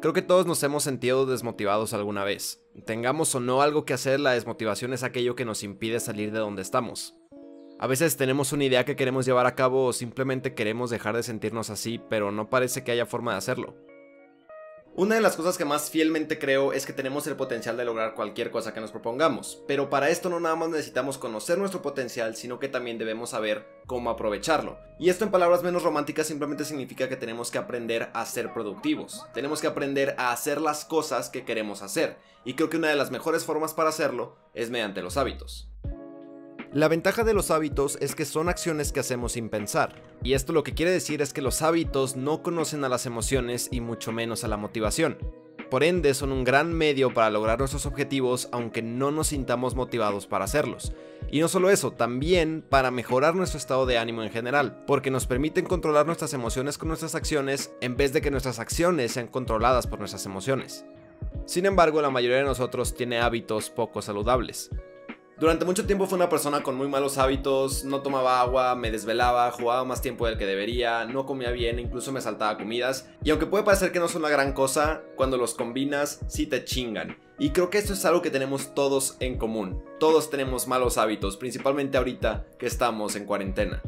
Creo que todos nos hemos sentido desmotivados alguna vez. Tengamos o no algo que hacer, la desmotivación es aquello que nos impide salir de donde estamos. A veces tenemos una idea que queremos llevar a cabo o simplemente queremos dejar de sentirnos así, pero no parece que haya forma de hacerlo. Una de las cosas que más fielmente creo es que tenemos el potencial de lograr cualquier cosa que nos propongamos, pero para esto no nada más necesitamos conocer nuestro potencial, sino que también debemos saber cómo aprovecharlo. Y esto en palabras menos románticas simplemente significa que tenemos que aprender a ser productivos, tenemos que aprender a hacer las cosas que queremos hacer, y creo que una de las mejores formas para hacerlo es mediante los hábitos. La ventaja de los hábitos es que son acciones que hacemos sin pensar, y esto lo que quiere decir es que los hábitos no conocen a las emociones y mucho menos a la motivación. Por ende, son un gran medio para lograr nuestros objetivos aunque no nos sintamos motivados para hacerlos. Y no solo eso, también para mejorar nuestro estado de ánimo en general, porque nos permiten controlar nuestras emociones con nuestras acciones en vez de que nuestras acciones sean controladas por nuestras emociones. Sin embargo, la mayoría de nosotros tiene hábitos poco saludables. Durante mucho tiempo fue una persona con muy malos hábitos, no tomaba agua, me desvelaba, jugaba más tiempo del que debería, no comía bien, incluso me saltaba comidas. Y aunque puede parecer que no son una gran cosa, cuando los combinas sí te chingan. Y creo que esto es algo que tenemos todos en común. Todos tenemos malos hábitos, principalmente ahorita que estamos en cuarentena.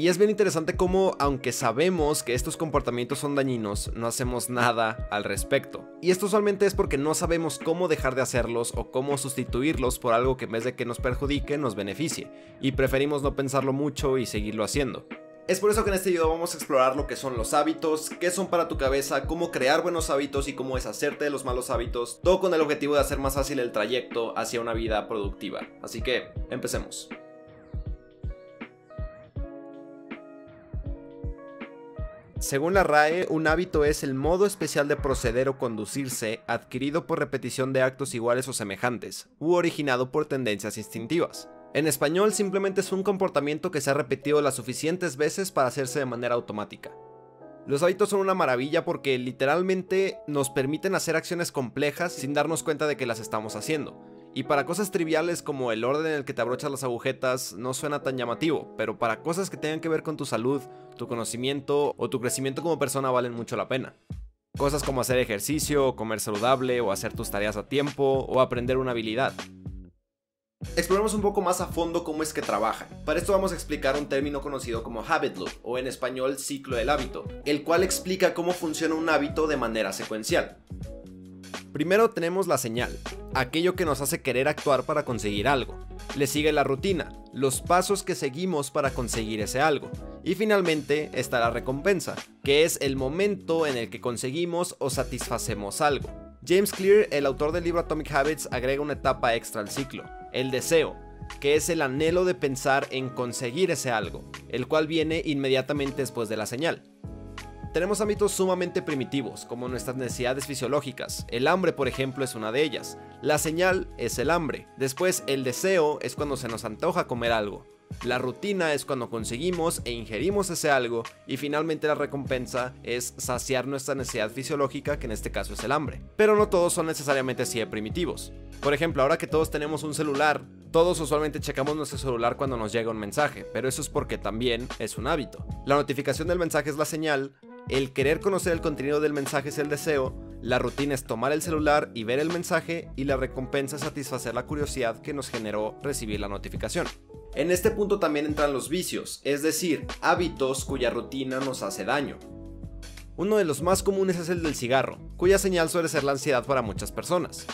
Y es bien interesante cómo, aunque sabemos que estos comportamientos son dañinos, no hacemos nada al respecto. Y esto usualmente es porque no sabemos cómo dejar de hacerlos o cómo sustituirlos por algo que en vez de que nos perjudique, nos beneficie. Y preferimos no pensarlo mucho y seguirlo haciendo. Es por eso que en este video vamos a explorar lo que son los hábitos, qué son para tu cabeza, cómo crear buenos hábitos y cómo deshacerte de los malos hábitos, todo con el objetivo de hacer más fácil el trayecto hacia una vida productiva. Así que, empecemos. Según la RAE, un hábito es el modo especial de proceder o conducirse adquirido por repetición de actos iguales o semejantes, u originado por tendencias instintivas. En español simplemente es un comportamiento que se ha repetido las suficientes veces para hacerse de manera automática. Los hábitos son una maravilla porque literalmente nos permiten hacer acciones complejas sin darnos cuenta de que las estamos haciendo. Y para cosas triviales como el orden en el que te abrochas las agujetas no suena tan llamativo, pero para cosas que tengan que ver con tu salud, tu conocimiento o tu crecimiento como persona valen mucho la pena. Cosas como hacer ejercicio, comer saludable o hacer tus tareas a tiempo o aprender una habilidad. Exploremos un poco más a fondo cómo es que trabajan. Para esto vamos a explicar un término conocido como habit loop o en español ciclo del hábito, el cual explica cómo funciona un hábito de manera secuencial. Primero tenemos la señal, aquello que nos hace querer actuar para conseguir algo. Le sigue la rutina, los pasos que seguimos para conseguir ese algo. Y finalmente está la recompensa, que es el momento en el que conseguimos o satisfacemos algo. James Clear, el autor del libro Atomic Habits, agrega una etapa extra al ciclo, el deseo, que es el anhelo de pensar en conseguir ese algo, el cual viene inmediatamente después de la señal. Tenemos ámbitos sumamente primitivos, como nuestras necesidades fisiológicas. El hambre, por ejemplo, es una de ellas. La señal es el hambre. Después, el deseo es cuando se nos antoja comer algo. La rutina es cuando conseguimos e ingerimos ese algo y finalmente la recompensa es saciar nuestra necesidad fisiológica que en este caso es el hambre. Pero no todos son necesariamente así de primitivos. Por ejemplo, ahora que todos tenemos un celular, todos usualmente checamos nuestro celular cuando nos llega un mensaje, pero eso es porque también es un hábito. La notificación del mensaje es la señal, el querer conocer el contenido del mensaje es el deseo, la rutina es tomar el celular y ver el mensaje y la recompensa es satisfacer la curiosidad que nos generó recibir la notificación. En este punto también entran los vicios, es decir, hábitos cuya rutina nos hace daño. Uno de los más comunes es el del cigarro, cuya señal suele ser la ansiedad para muchas personas.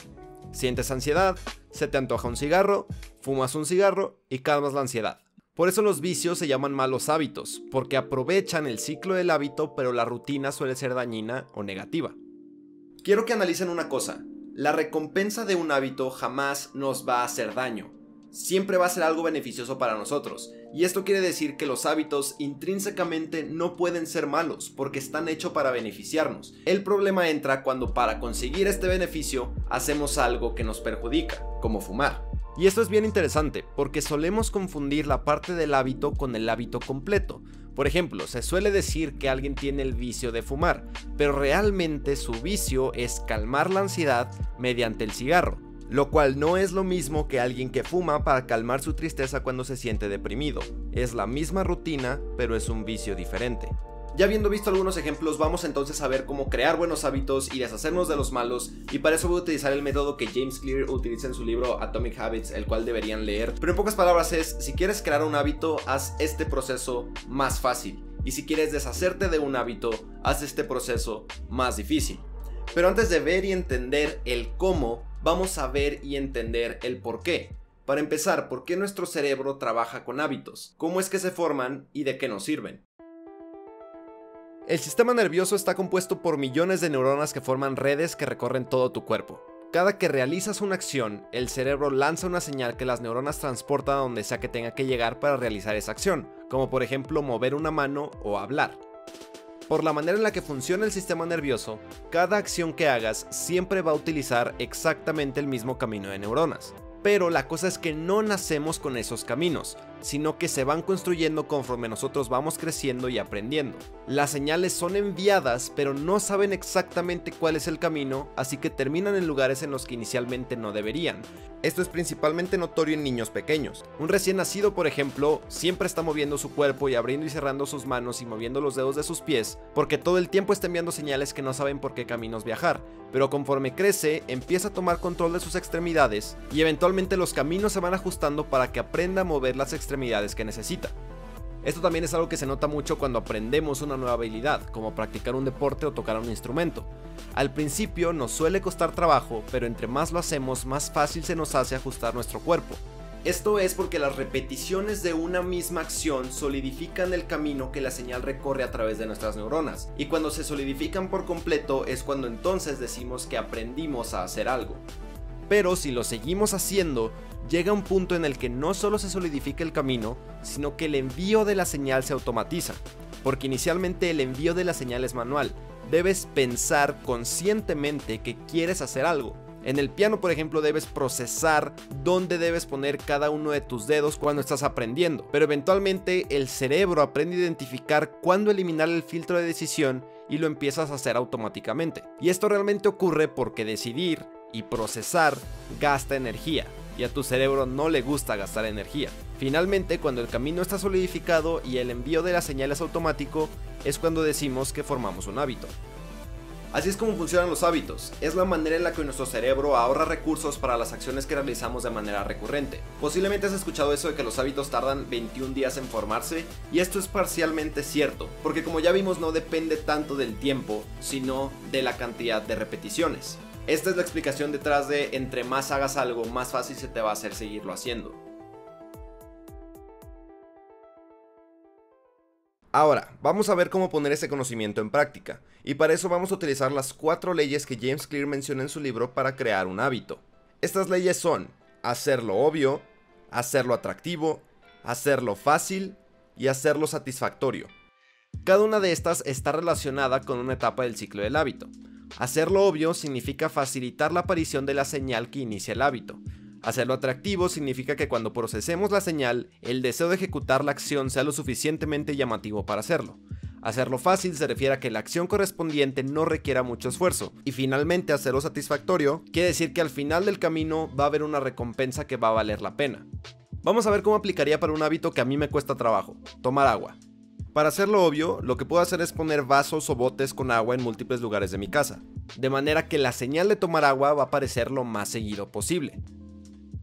Sientes ansiedad, se te antoja un cigarro, fumas un cigarro y calmas la ansiedad. Por eso los vicios se llaman malos hábitos, porque aprovechan el ciclo del hábito pero la rutina suele ser dañina o negativa. Quiero que analicen una cosa, la recompensa de un hábito jamás nos va a hacer daño, siempre va a ser algo beneficioso para nosotros, y esto quiere decir que los hábitos intrínsecamente no pueden ser malos, porque están hechos para beneficiarnos. El problema entra cuando para conseguir este beneficio hacemos algo que nos perjudica, como fumar. Y esto es bien interesante, porque solemos confundir la parte del hábito con el hábito completo. Por ejemplo, se suele decir que alguien tiene el vicio de fumar, pero realmente su vicio es calmar la ansiedad mediante el cigarro, lo cual no es lo mismo que alguien que fuma para calmar su tristeza cuando se siente deprimido. Es la misma rutina, pero es un vicio diferente. Ya habiendo visto algunos ejemplos, vamos entonces a ver cómo crear buenos hábitos y deshacernos de los malos, y para eso voy a utilizar el método que James Clear utiliza en su libro Atomic Habits, el cual deberían leer. Pero en pocas palabras es, si quieres crear un hábito, haz este proceso más fácil, y si quieres deshacerte de un hábito, haz este proceso más difícil. Pero antes de ver y entender el cómo, vamos a ver y entender el por qué. Para empezar, ¿por qué nuestro cerebro trabaja con hábitos? ¿Cómo es que se forman y de qué nos sirven? El sistema nervioso está compuesto por millones de neuronas que forman redes que recorren todo tu cuerpo. Cada que realizas una acción, el cerebro lanza una señal que las neuronas transportan a donde sea que tenga que llegar para realizar esa acción, como por ejemplo mover una mano o hablar. Por la manera en la que funciona el sistema nervioso, cada acción que hagas siempre va a utilizar exactamente el mismo camino de neuronas. Pero la cosa es que no nacemos con esos caminos, sino que se van construyendo conforme nosotros vamos creciendo y aprendiendo. Las señales son enviadas, pero no saben exactamente cuál es el camino, así que terminan en lugares en los que inicialmente no deberían. Esto es principalmente notorio en niños pequeños. Un recién nacido, por ejemplo, siempre está moviendo su cuerpo y abriendo y cerrando sus manos y moviendo los dedos de sus pies, porque todo el tiempo está enviando señales que no saben por qué caminos viajar, pero conforme crece, empieza a tomar control de sus extremidades y eventualmente los caminos se van ajustando para que aprenda a mover las extremidades que necesita. Esto también es algo que se nota mucho cuando aprendemos una nueva habilidad, como practicar un deporte o tocar un instrumento. Al principio nos suele costar trabajo, pero entre más lo hacemos, más fácil se nos hace ajustar nuestro cuerpo. Esto es porque las repeticiones de una misma acción solidifican el camino que la señal recorre a través de nuestras neuronas, y cuando se solidifican por completo es cuando entonces decimos que aprendimos a hacer algo. Pero si lo seguimos haciendo, llega un punto en el que no solo se solidifica el camino, sino que el envío de la señal se automatiza, porque inicialmente el envío de la señal es manual, debes pensar conscientemente que quieres hacer algo. En el piano, por ejemplo, debes procesar dónde debes poner cada uno de tus dedos cuando estás aprendiendo, pero eventualmente el cerebro aprende a identificar cuándo eliminar el filtro de decisión y lo empiezas a hacer automáticamente. Y esto realmente ocurre porque decidir y procesar gasta energía y a tu cerebro no le gusta gastar energía. Finalmente, cuando el camino está solidificado y el envío de las señales automático, es cuando decimos que formamos un hábito. Así es como funcionan los hábitos, es la manera en la que nuestro cerebro ahorra recursos para las acciones que realizamos de manera recurrente. Posiblemente has escuchado eso de que los hábitos tardan 21 días en formarse, y esto es parcialmente cierto, porque como ya vimos no depende tanto del tiempo, sino de la cantidad de repeticiones. Esta es la explicación detrás de entre más hagas algo, más fácil se te va a hacer seguirlo haciendo. Ahora, vamos a ver cómo poner ese conocimiento en práctica, y para eso vamos a utilizar las cuatro leyes que James Clear menciona en su libro para crear un hábito. Estas leyes son hacerlo obvio, hacerlo atractivo, hacerlo fácil y hacerlo satisfactorio. Cada una de estas está relacionada con una etapa del ciclo del hábito. Hacerlo obvio significa facilitar la aparición de la señal que inicia el hábito. Hacerlo atractivo significa que cuando procesemos la señal, el deseo de ejecutar la acción sea lo suficientemente llamativo para hacerlo. Hacerlo fácil se refiere a que la acción correspondiente no requiera mucho esfuerzo. Y finalmente hacerlo satisfactorio quiere decir que al final del camino va a haber una recompensa que va a valer la pena. Vamos a ver cómo aplicaría para un hábito que a mí me cuesta trabajo, tomar agua. Para hacerlo obvio, lo que puedo hacer es poner vasos o botes con agua en múltiples lugares de mi casa, de manera que la señal de tomar agua va a aparecer lo más seguido posible.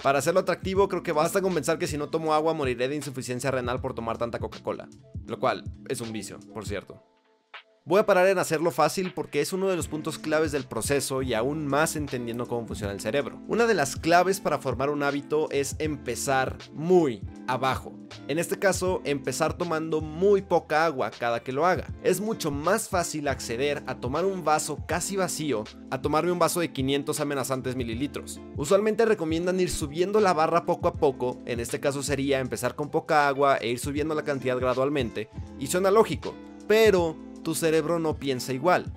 Para hacerlo atractivo, creo que basta con pensar que si no tomo agua moriré de insuficiencia renal por tomar tanta Coca-Cola, lo cual es un vicio, por cierto. Voy a parar en hacerlo fácil porque es uno de los puntos claves del proceso y aún más entendiendo cómo funciona el cerebro. Una de las claves para formar un hábito es empezar muy abajo. En este caso, empezar tomando muy poca agua cada que lo haga. Es mucho más fácil acceder a tomar un vaso casi vacío a tomarme un vaso de 500 amenazantes mililitros. Usualmente recomiendan ir subiendo la barra poco a poco, en este caso sería empezar con poca agua e ir subiendo la cantidad gradualmente, y suena lógico, pero tu cerebro no piensa igual.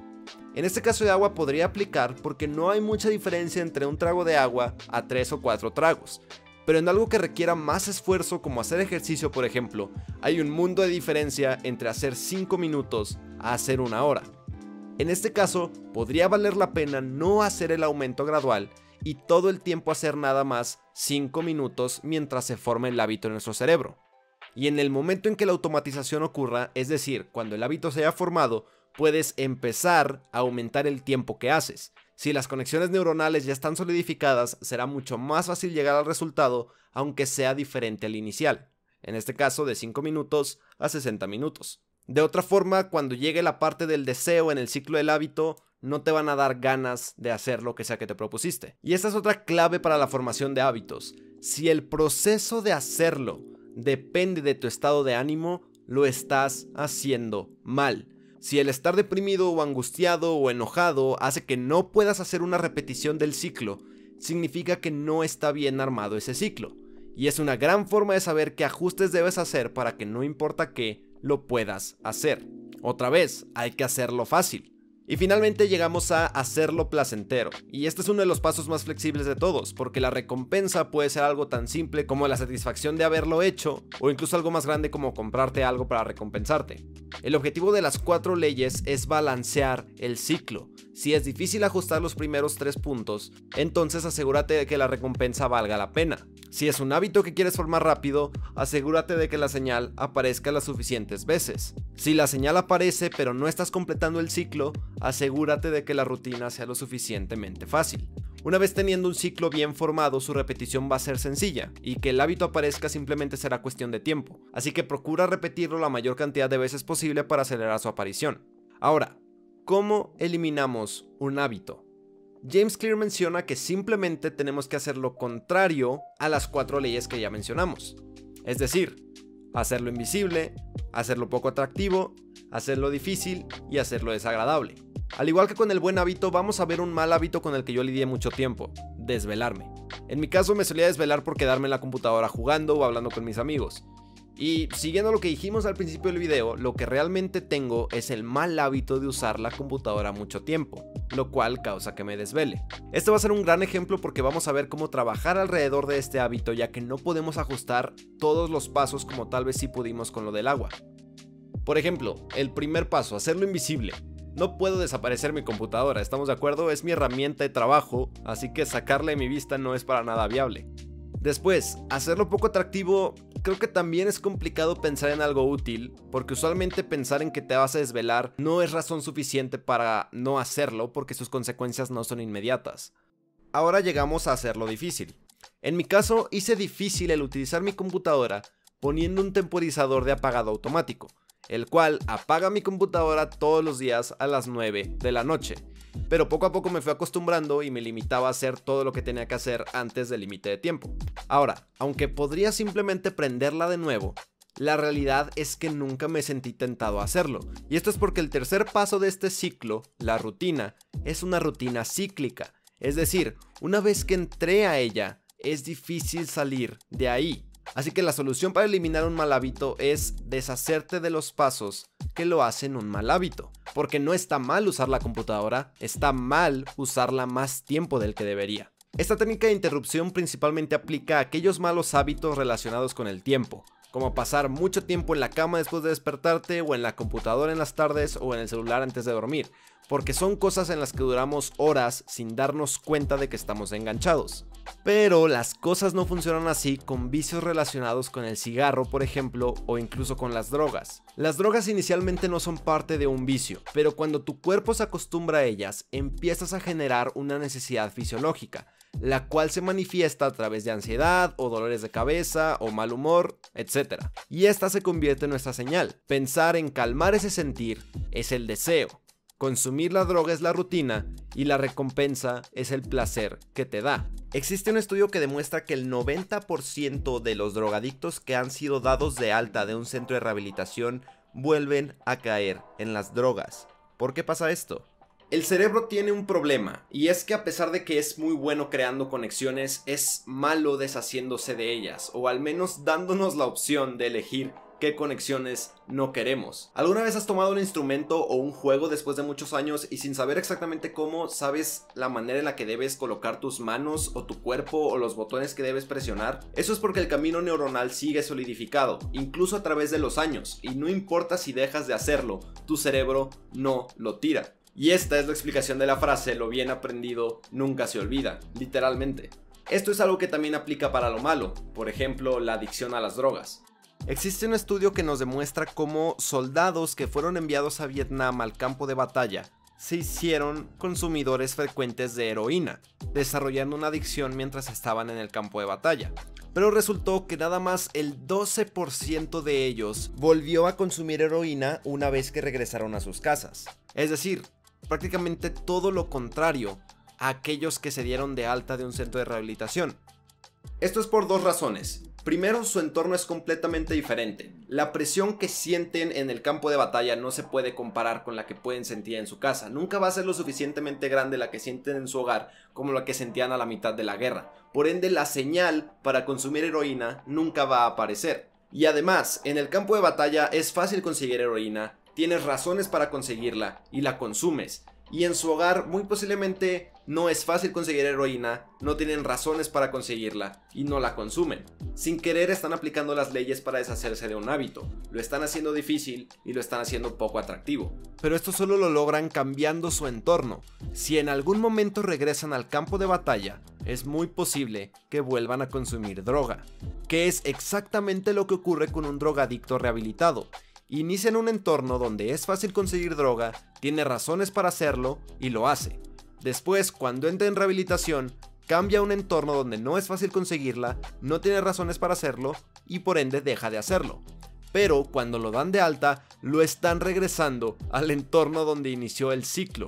En este caso de agua podría aplicar porque no hay mucha diferencia entre un trago de agua a tres o cuatro tragos. Pero en algo que requiera más esfuerzo como hacer ejercicio por ejemplo, hay un mundo de diferencia entre hacer 5 minutos a hacer una hora. En este caso, podría valer la pena no hacer el aumento gradual y todo el tiempo hacer nada más 5 minutos mientras se forma el hábito en nuestro cerebro. Y en el momento en que la automatización ocurra, es decir, cuando el hábito se haya formado, puedes empezar a aumentar el tiempo que haces. Si las conexiones neuronales ya están solidificadas, será mucho más fácil llegar al resultado, aunque sea diferente al inicial, en este caso de 5 minutos a 60 minutos. De otra forma, cuando llegue la parte del deseo en el ciclo del hábito, no te van a dar ganas de hacer lo que sea que te propusiste. Y esta es otra clave para la formación de hábitos. Si el proceso de hacerlo depende de tu estado de ánimo, lo estás haciendo mal. Si el estar deprimido o angustiado o enojado hace que no puedas hacer una repetición del ciclo, significa que no está bien armado ese ciclo. Y es una gran forma de saber qué ajustes debes hacer para que no importa qué, lo puedas hacer. Otra vez, hay que hacerlo fácil. Y finalmente llegamos a hacerlo placentero. Y este es uno de los pasos más flexibles de todos, porque la recompensa puede ser algo tan simple como la satisfacción de haberlo hecho, o incluso algo más grande como comprarte algo para recompensarte. El objetivo de las cuatro leyes es balancear el ciclo. Si es difícil ajustar los primeros tres puntos, entonces asegúrate de que la recompensa valga la pena. Si es un hábito que quieres formar rápido, asegúrate de que la señal aparezca las suficientes veces. Si la señal aparece pero no estás completando el ciclo, asegúrate de que la rutina sea lo suficientemente fácil. Una vez teniendo un ciclo bien formado, su repetición va a ser sencilla, y que el hábito aparezca simplemente será cuestión de tiempo, así que procura repetirlo la mayor cantidad de veces posible para acelerar su aparición. Ahora, ¿cómo eliminamos un hábito? James Clear menciona que simplemente tenemos que hacer lo contrario a las cuatro leyes que ya mencionamos. Es decir, hacerlo invisible, hacerlo poco atractivo, hacerlo difícil y hacerlo desagradable. Al igual que con el buen hábito, vamos a ver un mal hábito con el que yo lidié mucho tiempo, desvelarme. En mi caso me solía desvelar por quedarme en la computadora jugando o hablando con mis amigos. Y siguiendo lo que dijimos al principio del video, lo que realmente tengo es el mal hábito de usar la computadora mucho tiempo, lo cual causa que me desvele. Este va a ser un gran ejemplo porque vamos a ver cómo trabajar alrededor de este hábito ya que no podemos ajustar todos los pasos como tal vez sí pudimos con lo del agua. Por ejemplo, el primer paso, hacerlo invisible. No puedo desaparecer mi computadora, ¿estamos de acuerdo? Es mi herramienta de trabajo, así que sacarla de mi vista no es para nada viable. Después, hacerlo poco atractivo, creo que también es complicado pensar en algo útil, porque usualmente pensar en que te vas a desvelar no es razón suficiente para no hacerlo porque sus consecuencias no son inmediatas. Ahora llegamos a hacerlo difícil. En mi caso, hice difícil el utilizar mi computadora poniendo un temporizador de apagado automático, el cual apaga mi computadora todos los días a las 9 de la noche pero poco a poco me fui acostumbrando y me limitaba a hacer todo lo que tenía que hacer antes del límite de tiempo. Ahora, aunque podría simplemente prenderla de nuevo, la realidad es que nunca me sentí tentado a hacerlo. Y esto es porque el tercer paso de este ciclo, la rutina, es una rutina cíclica. Es decir, una vez que entré a ella, es difícil salir de ahí. Así que la solución para eliminar un mal hábito es deshacerte de los pasos que lo hacen un mal hábito. Porque no está mal usar la computadora, está mal usarla más tiempo del que debería. Esta técnica de interrupción principalmente aplica a aquellos malos hábitos relacionados con el tiempo, como pasar mucho tiempo en la cama después de despertarte o en la computadora en las tardes o en el celular antes de dormir, porque son cosas en las que duramos horas sin darnos cuenta de que estamos enganchados. Pero las cosas no funcionan así con vicios relacionados con el cigarro, por ejemplo, o incluso con las drogas. Las drogas inicialmente no son parte de un vicio, pero cuando tu cuerpo se acostumbra a ellas, empiezas a generar una necesidad fisiológica, la cual se manifiesta a través de ansiedad o dolores de cabeza o mal humor, etc. Y esta se convierte en nuestra señal. Pensar en calmar ese sentir es el deseo. Consumir la droga es la rutina y la recompensa es el placer que te da. Existe un estudio que demuestra que el 90% de los drogadictos que han sido dados de alta de un centro de rehabilitación vuelven a caer en las drogas. ¿Por qué pasa esto? El cerebro tiene un problema, y es que a pesar de que es muy bueno creando conexiones, es malo deshaciéndose de ellas, o al menos dándonos la opción de elegir qué conexiones no queremos. ¿Alguna vez has tomado un instrumento o un juego después de muchos años y sin saber exactamente cómo sabes la manera en la que debes colocar tus manos o tu cuerpo o los botones que debes presionar? Eso es porque el camino neuronal sigue solidificado, incluso a través de los años, y no importa si dejas de hacerlo, tu cerebro no lo tira. Y esta es la explicación de la frase lo bien aprendido nunca se olvida, literalmente. Esto es algo que también aplica para lo malo, por ejemplo la adicción a las drogas. Existe un estudio que nos demuestra cómo soldados que fueron enviados a Vietnam al campo de batalla se hicieron consumidores frecuentes de heroína, desarrollando una adicción mientras estaban en el campo de batalla. Pero resultó que nada más el 12% de ellos volvió a consumir heroína una vez que regresaron a sus casas. Es decir, prácticamente todo lo contrario a aquellos que se dieron de alta de un centro de rehabilitación. Esto es por dos razones. Primero, su entorno es completamente diferente. La presión que sienten en el campo de batalla no se puede comparar con la que pueden sentir en su casa. Nunca va a ser lo suficientemente grande la que sienten en su hogar como la que sentían a la mitad de la guerra. Por ende, la señal para consumir heroína nunca va a aparecer. Y además, en el campo de batalla es fácil conseguir heroína, tienes razones para conseguirla y la consumes y en su hogar muy posiblemente no es fácil conseguir heroína, no tienen razones para conseguirla y no la consumen. Sin querer están aplicando las leyes para deshacerse de un hábito, lo están haciendo difícil y lo están haciendo poco atractivo. Pero esto solo lo logran cambiando su entorno. Si en algún momento regresan al campo de batalla, es muy posible que vuelvan a consumir droga, que es exactamente lo que ocurre con un drogadicto rehabilitado inicia en un entorno donde es fácil conseguir droga, tiene razones para hacerlo y lo hace. Después, cuando entra en rehabilitación, cambia a un entorno donde no es fácil conseguirla, no tiene razones para hacerlo y por ende deja de hacerlo. Pero cuando lo dan de alta, lo están regresando al entorno donde inició el ciclo,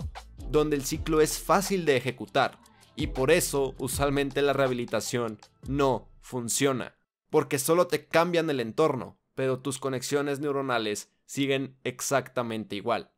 donde el ciclo es fácil de ejecutar. Y por eso usualmente la rehabilitación no funciona, porque solo te cambian el entorno, pero tus conexiones neuronales siguen exactamente igual.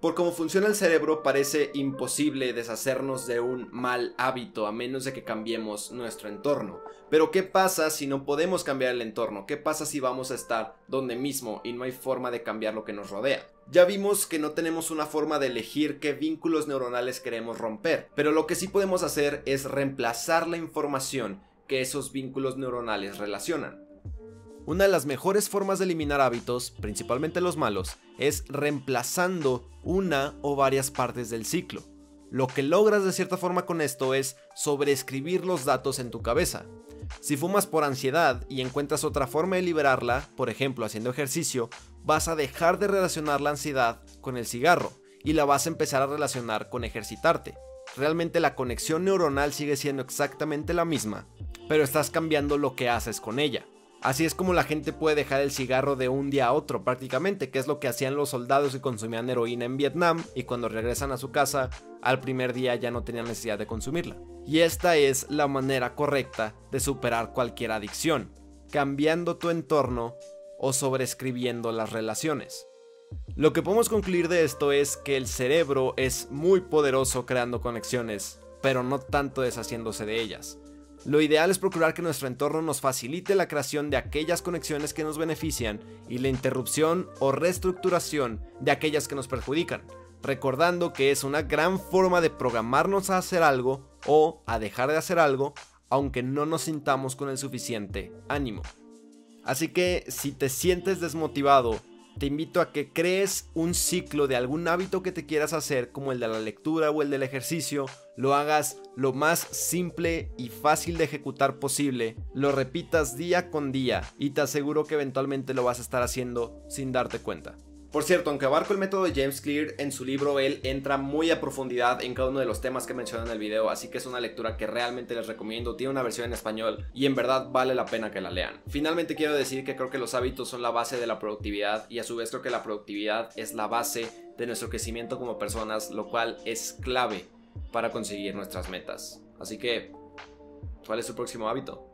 Por cómo funciona el cerebro parece imposible deshacernos de un mal hábito a menos de que cambiemos nuestro entorno. Pero ¿qué pasa si no podemos cambiar el entorno? ¿Qué pasa si vamos a estar donde mismo y no hay forma de cambiar lo que nos rodea? Ya vimos que no tenemos una forma de elegir qué vínculos neuronales queremos romper, pero lo que sí podemos hacer es reemplazar la información que esos vínculos neuronales relacionan. Una de las mejores formas de eliminar hábitos, principalmente los malos, es reemplazando una o varias partes del ciclo. Lo que logras de cierta forma con esto es sobreescribir los datos en tu cabeza. Si fumas por ansiedad y encuentras otra forma de liberarla, por ejemplo haciendo ejercicio, vas a dejar de relacionar la ansiedad con el cigarro y la vas a empezar a relacionar con ejercitarte. Realmente la conexión neuronal sigue siendo exactamente la misma, pero estás cambiando lo que haces con ella. Así es como la gente puede dejar el cigarro de un día a otro prácticamente, que es lo que hacían los soldados que consumían heroína en Vietnam y cuando regresan a su casa al primer día ya no tenían necesidad de consumirla. Y esta es la manera correcta de superar cualquier adicción, cambiando tu entorno o sobreescribiendo las relaciones. Lo que podemos concluir de esto es que el cerebro es muy poderoso creando conexiones, pero no tanto deshaciéndose de ellas. Lo ideal es procurar que nuestro entorno nos facilite la creación de aquellas conexiones que nos benefician y la interrupción o reestructuración de aquellas que nos perjudican, recordando que es una gran forma de programarnos a hacer algo o a dejar de hacer algo, aunque no nos sintamos con el suficiente ánimo. Así que si te sientes desmotivado te invito a que crees un ciclo de algún hábito que te quieras hacer, como el de la lectura o el del ejercicio, lo hagas lo más simple y fácil de ejecutar posible, lo repitas día con día y te aseguro que eventualmente lo vas a estar haciendo sin darte cuenta. Por cierto, aunque abarco el método de James Clear, en su libro él entra muy a profundidad en cada uno de los temas que menciona en el video, así que es una lectura que realmente les recomiendo, tiene una versión en español y en verdad vale la pena que la lean. Finalmente quiero decir que creo que los hábitos son la base de la productividad y a su vez creo que la productividad es la base de nuestro crecimiento como personas, lo cual es clave para conseguir nuestras metas. Así que, ¿cuál es su próximo hábito?